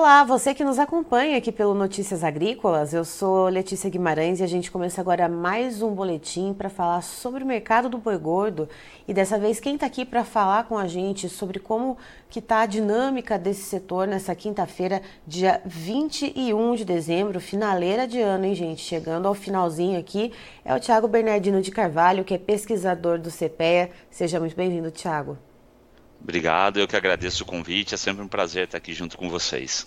Olá, você que nos acompanha aqui pelo Notícias Agrícolas, eu sou Letícia Guimarães e a gente começa agora mais um boletim para falar sobre o mercado do boi gordo e dessa vez quem está aqui para falar com a gente sobre como que está a dinâmica desse setor nessa quinta-feira, dia 21 de dezembro, finaleira de ano, hein gente, chegando ao finalzinho aqui, é o Tiago Bernardino de Carvalho, que é pesquisador do CPEA. Seja muito bem-vindo, Tiago. Obrigado, eu que agradeço o convite, é sempre um prazer estar aqui junto com vocês.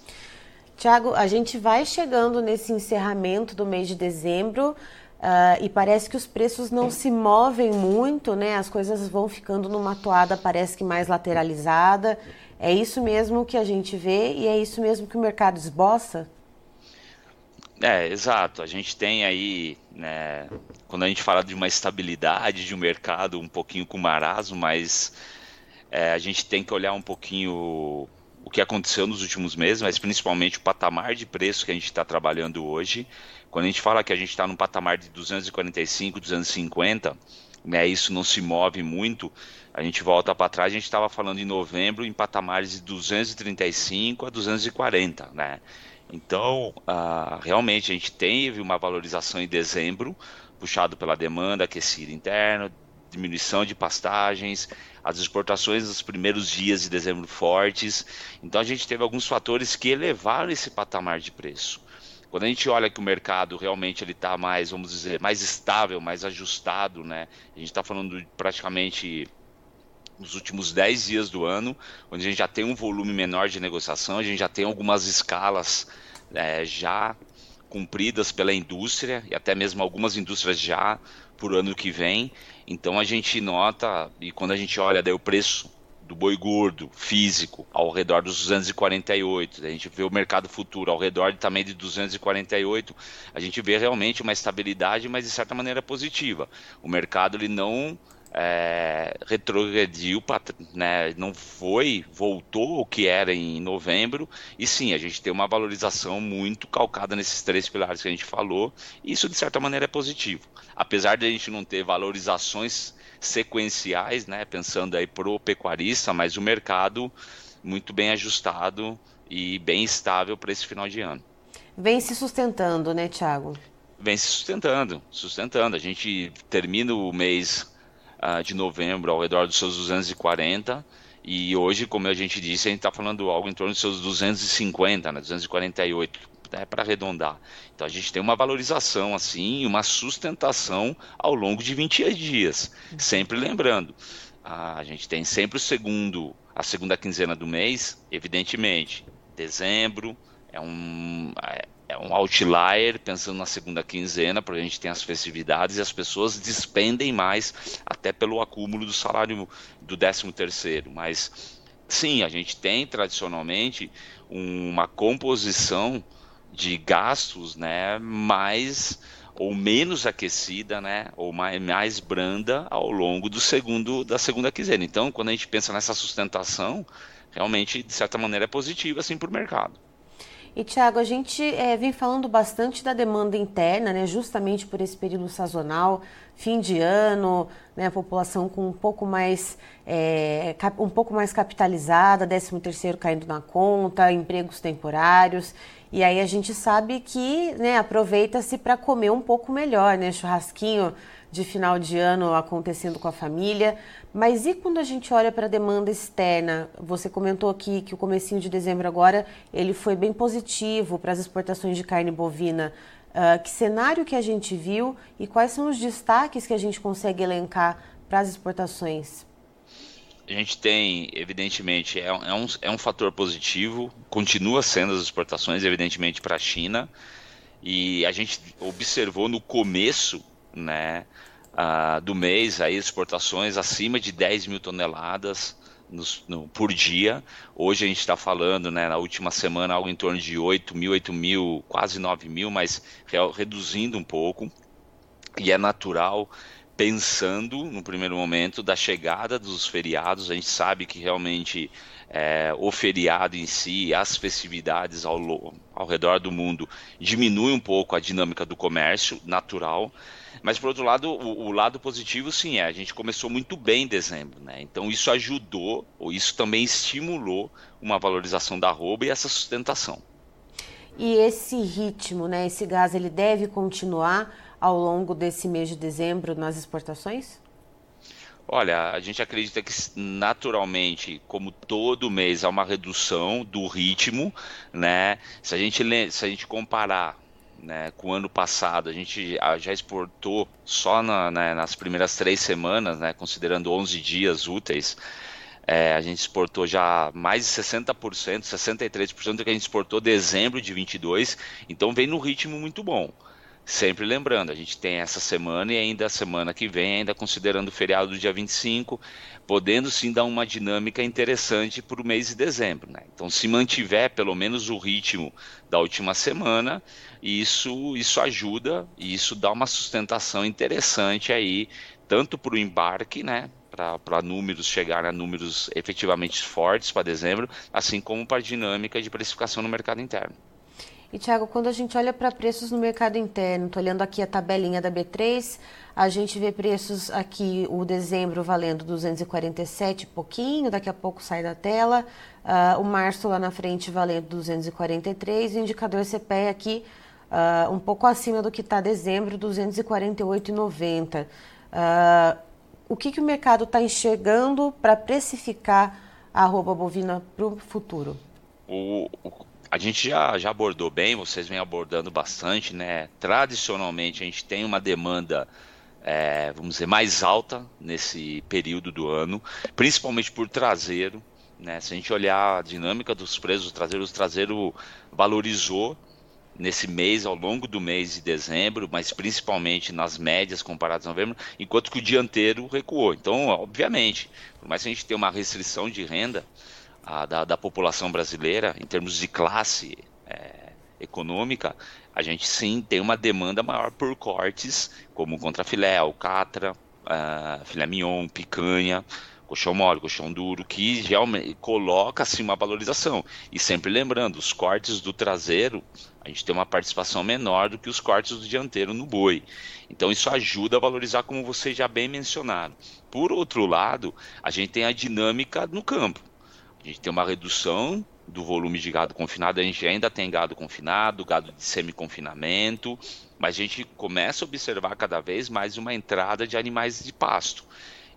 Tiago, a gente vai chegando nesse encerramento do mês de dezembro uh, e parece que os preços não se movem muito, né? As coisas vão ficando numa toada, parece que mais lateralizada. É isso mesmo que a gente vê e é isso mesmo que o mercado esboça? É, exato. A gente tem aí, né, quando a gente fala de uma estabilidade de um mercado um pouquinho com marasmo, mas é, a gente tem que olhar um pouquinho o que aconteceu nos últimos meses, mas principalmente o patamar de preço que a gente está trabalhando hoje. Quando a gente fala que a gente está num patamar de 245, 250, né, isso não se move muito, a gente volta para trás, a gente estava falando em novembro em patamares de 235 a 240, né? Então, uh, realmente a gente teve uma valorização em dezembro, puxado pela demanda aquecida interna, diminuição de pastagens, as exportações nos primeiros dias de dezembro fortes. Então a gente teve alguns fatores que elevaram esse patamar de preço. Quando a gente olha que o mercado realmente ele está mais, vamos dizer, mais estável, mais ajustado, né? A gente está falando praticamente nos últimos 10 dias do ano, onde a gente já tem um volume menor de negociação, a gente já tem algumas escalas é, já cumpridas pela indústria e até mesmo algumas indústrias já por ano que vem. Então a gente nota, e quando a gente olha daí o preço do boi gordo físico ao redor dos 248, a gente vê o mercado futuro ao redor também de 248, a gente vê realmente uma estabilidade, mas de certa maneira positiva. O mercado ele não é, retrogrediu, né, não foi, voltou o que era em novembro, e sim, a gente tem uma valorização muito calcada nesses três pilares que a gente falou, e isso de certa maneira é positivo. Apesar de a gente não ter valorizações sequenciais, né, pensando aí pro pecuarista, mas o mercado muito bem ajustado e bem estável para esse final de ano. Vem se sustentando, né, Thiago? Vem se sustentando, sustentando. A gente termina o mês uh, de novembro ao redor dos seus 240 e hoje, como a gente disse, a gente está falando algo em torno dos seus 250, né, 248, né, para arredondar. Então a gente tem uma valorização assim, uma sustentação ao longo de 20 dias. Sempre lembrando, a gente tem sempre o segundo, a segunda quinzena do mês, evidentemente, dezembro é um é, um outlier, pensando na segunda quinzena, porque a gente tem as festividades e as pessoas despendem mais, até pelo acúmulo do salário do 13 terceiro. Mas sim, a gente tem tradicionalmente uma composição de gastos né, mais ou menos aquecida, né, ou mais, mais branda ao longo do segundo da segunda quinzena. Então, quando a gente pensa nessa sustentação, realmente de certa maneira é positiva assim para o mercado. E, Tiago, a gente é, vem falando bastante da demanda interna, né, justamente por esse período sazonal, fim de ano, né, a população com um pouco mais, é, um pouco mais capitalizada, 13 terceiro caindo na conta, empregos temporários. E aí a gente sabe que né, aproveita-se para comer um pouco melhor, né? Churrasquinho de final de ano acontecendo com a família. Mas e quando a gente olha para a demanda externa? Você comentou aqui que o comecinho de dezembro agora ele foi bem positivo para as exportações de carne bovina. Uh, que cenário que a gente viu e quais são os destaques que a gente consegue elencar para as exportações? A gente tem, evidentemente, é, é, um, é um fator positivo, continua sendo as exportações, evidentemente, para a China, e a gente observou no começo né, uh, do mês aí exportações acima de 10 mil toneladas no, por dia. Hoje a gente está falando, né, na última semana, algo em torno de 8 mil, 8 mil, quase 9 mil, mas reduzindo um pouco. E é natural, pensando no primeiro momento da chegada dos feriados. A gente sabe que realmente é, o feriado em si, as festividades ao, ao redor do mundo, diminui um pouco a dinâmica do comércio natural. Mas por outro lado, o, o, lado positivo sim é, a gente começou muito bem em dezembro, né? Então isso ajudou, ou isso também estimulou uma valorização da arroba e essa sustentação. E esse ritmo, né, esse gás, ele deve continuar ao longo desse mês de dezembro nas exportações? Olha, a gente acredita que naturalmente, como todo mês, há uma redução do ritmo, né? Se a gente, se a gente comparar né, com o ano passado, a gente já exportou só na, né, nas primeiras três semanas, né, considerando 11 dias úteis, é, a gente exportou já mais de 60%, 63% do que a gente exportou em dezembro de 22, então vem no ritmo muito bom. Sempre lembrando, a gente tem essa semana e ainda a semana que vem, ainda considerando o feriado do dia 25, podendo sim dar uma dinâmica interessante para o mês de dezembro. Né? Então, se mantiver pelo menos o ritmo da última semana, isso, isso ajuda e isso dá uma sustentação interessante aí, tanto para o embarque, né? para números chegar a números efetivamente fortes para dezembro, assim como para a dinâmica de precificação no mercado interno. E, Tiago, quando a gente olha para preços no mercado interno, estou olhando aqui a tabelinha da B3, a gente vê preços aqui, o dezembro valendo 247 pouquinho, daqui a pouco sai da tela, uh, o março lá na frente valendo 243, e o indicador CPE aqui uh, um pouco acima do que está dezembro, 248,90. Uh, o que, que o mercado está enxergando para precificar a arroba bovina para o futuro? O, a gente já, já abordou bem, vocês vêm abordando bastante, né? Tradicionalmente a gente tem uma demanda, é, vamos dizer, mais alta nesse período do ano, principalmente por traseiro. Né? Se a gente olhar a dinâmica dos preços do traseiro, o traseiro valorizou nesse mês, ao longo do mês de dezembro, mas principalmente nas médias comparadas a novembro, enquanto que o dianteiro recuou. Então, obviamente, por mais que a gente tenha uma restrição de renda, a, da, da, população brasileira, em termos de classe é, econômica, a gente sim tem uma demanda maior por cortes, como contrafilé, alcatra, uh, filé mignon, picanha, colchão mole, colchão duro, que realmente coloca assim uma valorização. E sempre lembrando, os cortes do traseiro, a gente tem uma participação menor do que os cortes do dianteiro no boi. Então isso ajuda a valorizar, como vocês já bem mencionaram. Por outro lado, a gente tem a dinâmica no campo. A gente tem uma redução do volume de gado confinado, a gente ainda tem gado confinado, gado de semi-confinamento, mas a gente começa a observar cada vez mais uma entrada de animais de pasto.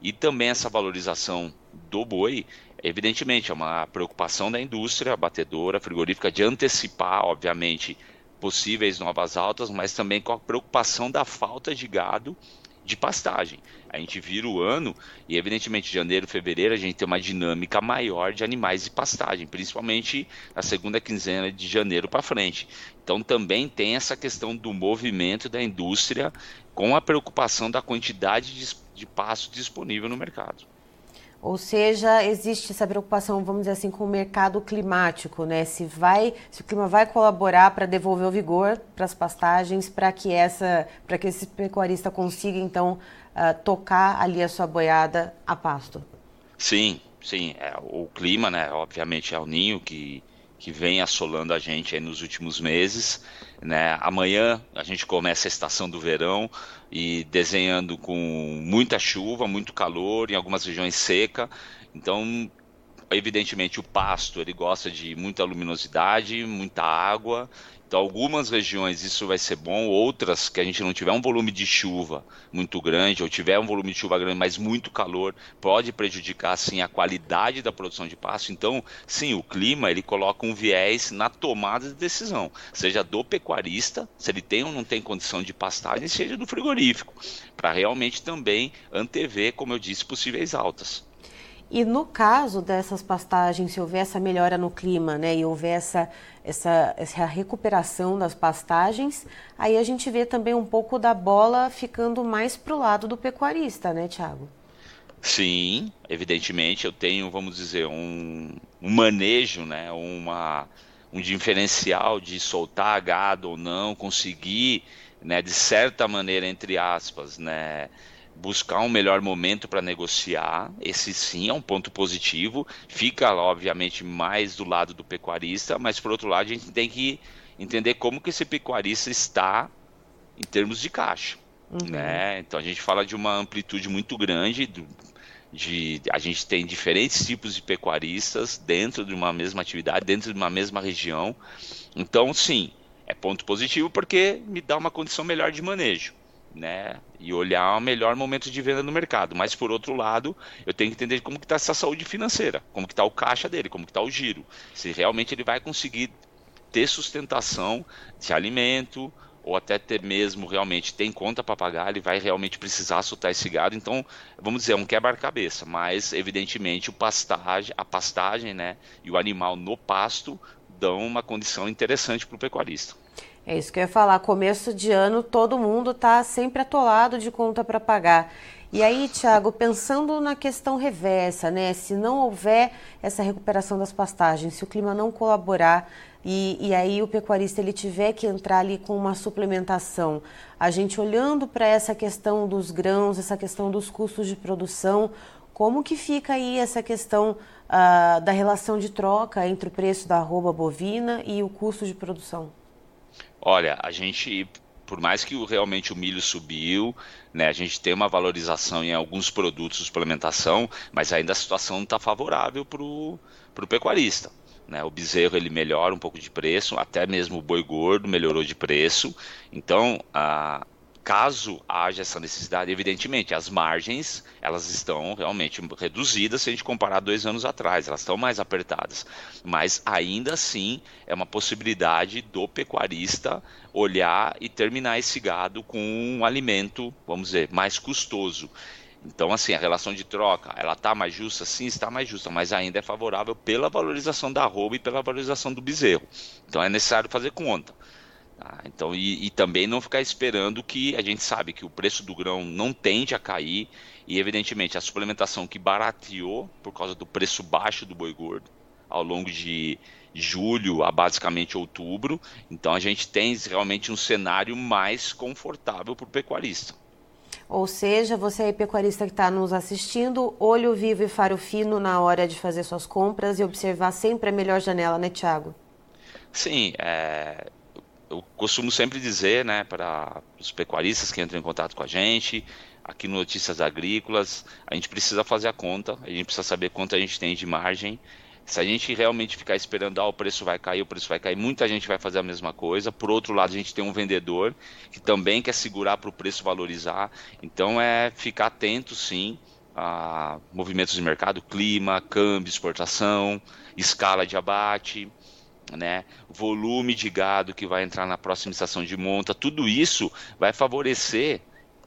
E também essa valorização do boi, evidentemente, é uma preocupação da indústria batedora, frigorífica, de antecipar, obviamente, possíveis novas altas, mas também com a preocupação da falta de gado de pastagem. A gente vira o ano e, evidentemente, janeiro, fevereiro, a gente tem uma dinâmica maior de animais de pastagem, principalmente na segunda quinzena de janeiro para frente. Então, também tem essa questão do movimento da indústria com a preocupação da quantidade de, de pasto disponível no mercado. Ou seja, existe essa preocupação, vamos dizer assim, com o mercado climático, né? Se vai, se o clima vai colaborar para devolver o vigor para as pastagens, para que essa, para que esse pecuarista consiga então uh, tocar ali a sua boiada a pasto. Sim, sim. É, o clima, né? Obviamente é o ninho que que vem assolando a gente nos últimos meses. Né? Amanhã a gente começa a estação do verão e desenhando com muita chuva, muito calor, em algumas regiões seca. Então, evidentemente, o pasto ele gosta de muita luminosidade, muita água então, algumas regiões isso vai ser bom, outras que a gente não tiver um volume de chuva muito grande, ou tiver um volume de chuva grande, mas muito calor, pode prejudicar, sim, a qualidade da produção de pasto. Então, sim, o clima, ele coloca um viés na tomada de decisão, seja do pecuarista, se ele tem ou não tem condição de pastagem, seja do frigorífico, para realmente também antever, como eu disse, possíveis altas. E no caso dessas pastagens, se houver essa melhora no clima, né, e houver essa, essa, essa recuperação das pastagens, aí a gente vê também um pouco da bola ficando mais para o lado do pecuarista, né, Tiago? Sim, evidentemente eu tenho, vamos dizer, um, um manejo, né, uma, um diferencial de soltar gado ou não, conseguir, né, de certa maneira, entre aspas, né, buscar um melhor momento para negociar. Esse sim é um ponto positivo. Fica, obviamente, mais do lado do pecuarista, mas por outro lado, a gente tem que entender como que esse pecuarista está em termos de caixa. Uhum. Né? Então a gente fala de uma amplitude muito grande. Do, de, a gente tem diferentes tipos de pecuaristas dentro de uma mesma atividade, dentro de uma mesma região. Então, sim, é ponto positivo porque me dá uma condição melhor de manejo. Né, e olhar o melhor momento de venda no mercado. Mas por outro lado, eu tenho que entender como que está essa saúde financeira, como que está o caixa dele, como que está o giro, se realmente ele vai conseguir ter sustentação de alimento, ou até ter mesmo realmente tem conta para pagar, ele vai realmente precisar soltar esse gado. Então, vamos dizer, é um quebra-cabeça, mas evidentemente o pastagem, a pastagem, né, e o animal no pasto dão uma condição interessante para o pecuarista. É isso que eu ia falar. Começo de ano, todo mundo está sempre atolado de conta para pagar. E aí, Tiago, pensando na questão reversa, né? Se não houver essa recuperação das pastagens, se o clima não colaborar, e, e aí o pecuarista ele tiver que entrar ali com uma suplementação, a gente olhando para essa questão dos grãos, essa questão dos custos de produção, como que fica aí essa questão uh, da relação de troca entre o preço da arroba bovina e o custo de produção? Olha, a gente, por mais que realmente o milho subiu, né, a gente tem uma valorização em alguns produtos de suplementação, mas ainda a situação não está favorável para o pecuarista. Né? O bezerro ele melhora um pouco de preço, até mesmo o boi gordo melhorou de preço. Então, a, caso haja essa necessidade, evidentemente, as margens elas estão realmente reduzidas se a gente comparar dois anos atrás, elas estão mais apertadas. Mas ainda assim é uma possibilidade do pecuarista olhar e terminar esse gado com um alimento, vamos dizer, mais custoso. Então, assim, a relação de troca, ela está mais justa? Sim, está mais justa, mas ainda é favorável pela valorização da roupa e pela valorização do bezerro. Então, é necessário fazer conta. Tá? Então, e, e, também não ficar esperando que a gente sabe que o preço do grão não tende a cair e, evidentemente, a suplementação que barateou por causa do preço baixo do boi gordo ao longo de julho a basicamente outubro. Então, a gente tem realmente um cenário mais confortável para o pecuarista. Ou seja, você aí pecuarista que está nos assistindo, olho vivo e faro fino na hora de fazer suas compras e observar sempre a melhor janela, né, Tiago? Sim, é, eu costumo sempre dizer, né, para os pecuaristas que entram em contato com a gente, aqui no Notícias Agrícolas, a gente precisa fazer a conta, a gente precisa saber quanto a gente tem de margem se a gente realmente ficar esperando, ah, o preço vai cair, o preço vai cair, muita gente vai fazer a mesma coisa. Por outro lado, a gente tem um vendedor que também quer segurar para o preço valorizar. Então é ficar atento, sim, a movimentos de mercado, clima, câmbio, exportação, escala de abate, né, volume de gado que vai entrar na próxima estação de monta. Tudo isso vai favorecer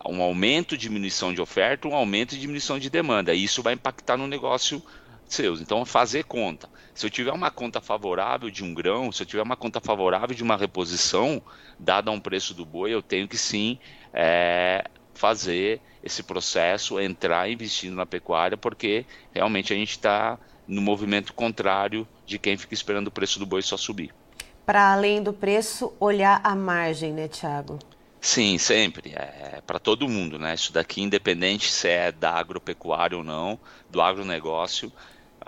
um aumento, diminuição de oferta, um aumento e diminuição de demanda. E isso vai impactar no negócio seus. Então, fazer conta. Se eu tiver uma conta favorável de um grão, se eu tiver uma conta favorável de uma reposição, dada um preço do boi, eu tenho que sim é, fazer esse processo, entrar investindo na pecuária, porque realmente a gente está no movimento contrário de quem fica esperando o preço do boi só subir. Para além do preço, olhar a margem, né, Tiago? Sim, sempre. É, para todo mundo, né? Isso daqui, independente se é da agropecuária ou não, do agronegócio,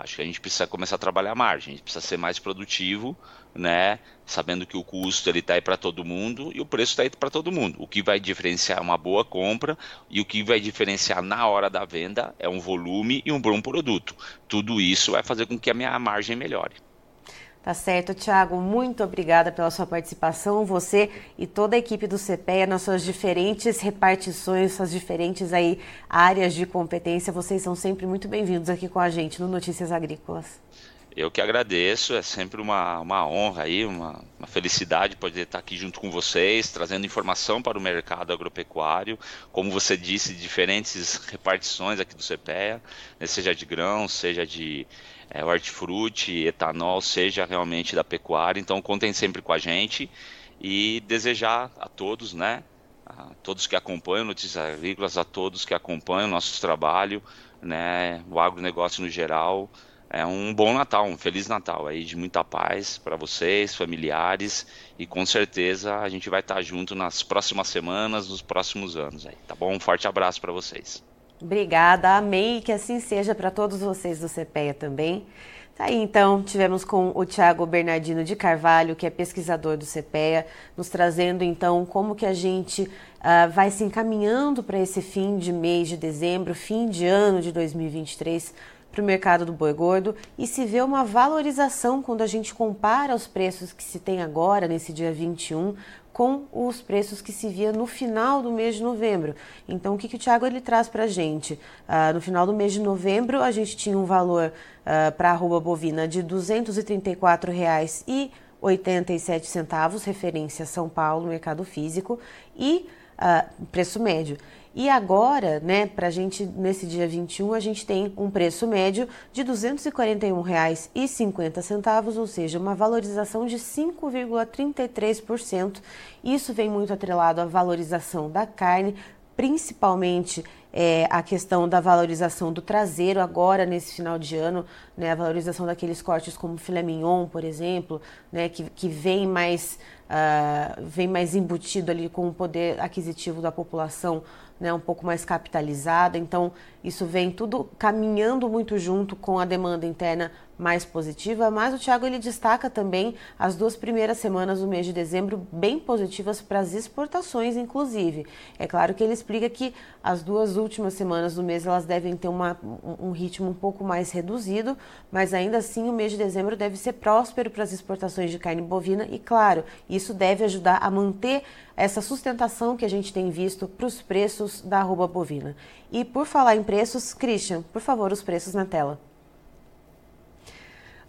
Acho que a gente precisa começar a trabalhar a margem, a gente precisa ser mais produtivo, né? Sabendo que o custo ele está aí para todo mundo e o preço está aí para todo mundo. O que vai diferenciar uma boa compra e o que vai diferenciar na hora da venda é um volume e um bom produto. Tudo isso vai fazer com que a minha margem melhore. Tá certo, Tiago. Muito obrigada pela sua participação. Você e toda a equipe do CPEA nas suas diferentes repartições, suas diferentes aí áreas de competência. Vocês são sempre muito bem-vindos aqui com a gente no Notícias Agrícolas. Eu que agradeço, é sempre uma, uma honra aí, uma, uma felicidade poder estar aqui junto com vocês, trazendo informação para o mercado agropecuário, como você disse, diferentes repartições aqui do CPEA, né, seja de grãos, seja de é, hortifruti, etanol, seja realmente da pecuária. Então contem sempre com a gente e desejar a todos, né, a todos que acompanham Notícias Agrícolas, a todos que acompanham o nosso trabalho, né, o agronegócio no geral, é um bom Natal, um Feliz Natal aí, de muita paz para vocês, familiares, e com certeza a gente vai estar junto nas próximas semanas, nos próximos anos aí, tá bom? Um forte abraço para vocês. Obrigada, amém, que assim seja para todos vocês do CPEA também. Tá aí, então, tivemos com o Tiago Bernardino de Carvalho, que é pesquisador do CPEA, nos trazendo então como que a gente uh, vai se encaminhando para esse fim de mês de dezembro, fim de ano de 2023 para o mercado do boi gordo e se vê uma valorização quando a gente compara os preços que se tem agora, nesse dia 21, com os preços que se via no final do mês de novembro. Então, o que, que o Thiago ele traz para a gente? Uh, no final do mês de novembro, a gente tinha um valor uh, para a arroba bovina de R$ 234,87, referência São Paulo, mercado físico, e uh, preço médio. E agora, né, para a gente, nesse dia 21, a gente tem um preço médio de R$ 241,50, ou seja, uma valorização de 5,33%. Isso vem muito atrelado à valorização da carne, principalmente é, a questão da valorização do traseiro agora nesse final de ano, né, a valorização daqueles cortes como filé mignon, por exemplo, né, que, que vem mais uh, vem mais embutido ali com o poder aquisitivo da população né, um pouco mais capitalizada. Então, isso vem tudo caminhando muito junto com a demanda interna mais positiva. Mas o Thiago ele destaca também as duas primeiras semanas do mês de dezembro bem positivas para as exportações, inclusive. É claro que ele explica que as duas últimas semanas do mês elas devem ter uma, um ritmo um pouco mais reduzido, mas ainda assim o mês de dezembro deve ser próspero para as exportações de carne bovina e, claro, isso deve ajudar a manter essa sustentação que a gente tem visto para os preços da arroba bovina. E por falar em preços, Christian, por favor, os preços na tela.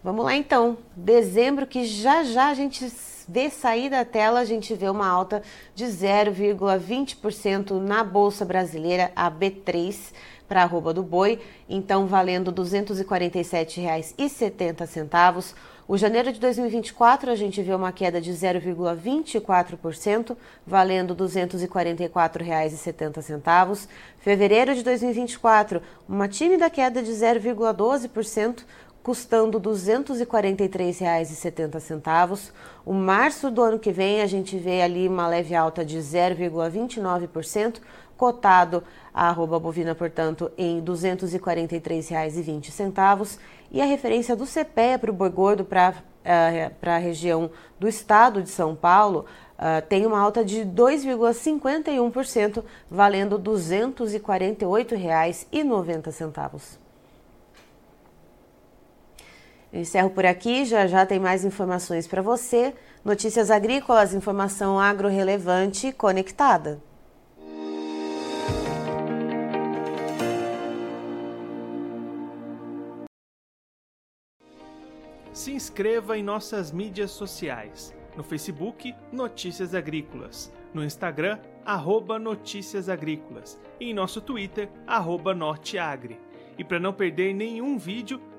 Vamos lá então, dezembro que já já a gente vê sair da tela, a gente vê uma alta de 0,20% na Bolsa Brasileira, a B3, para a arroba do boi, então valendo R$ 247,70. O janeiro de 2024 a gente vê uma queda de 0,24%, valendo R$ 244,70. Fevereiro de 2024, uma tímida queda de 0,12%, custando R$ 243,70. O março do ano que vem a gente vê ali uma leve alta de 0,29%, cotado a arroba bovina, portanto, em R$ 243,20. E a referência do CPE para o boi gordo para uh, a região do estado de São Paulo uh, tem uma alta de 2,51%, valendo R$ 248,90. Eu encerro por aqui, já já tem mais informações para você. Notícias agrícolas, informação agro relevante conectada. Se inscreva em nossas mídias sociais. No Facebook, Notícias Agrícolas. No Instagram, arroba Notícias Agrícolas. E em nosso Twitter, arroba Norteagri. E para não perder nenhum vídeo,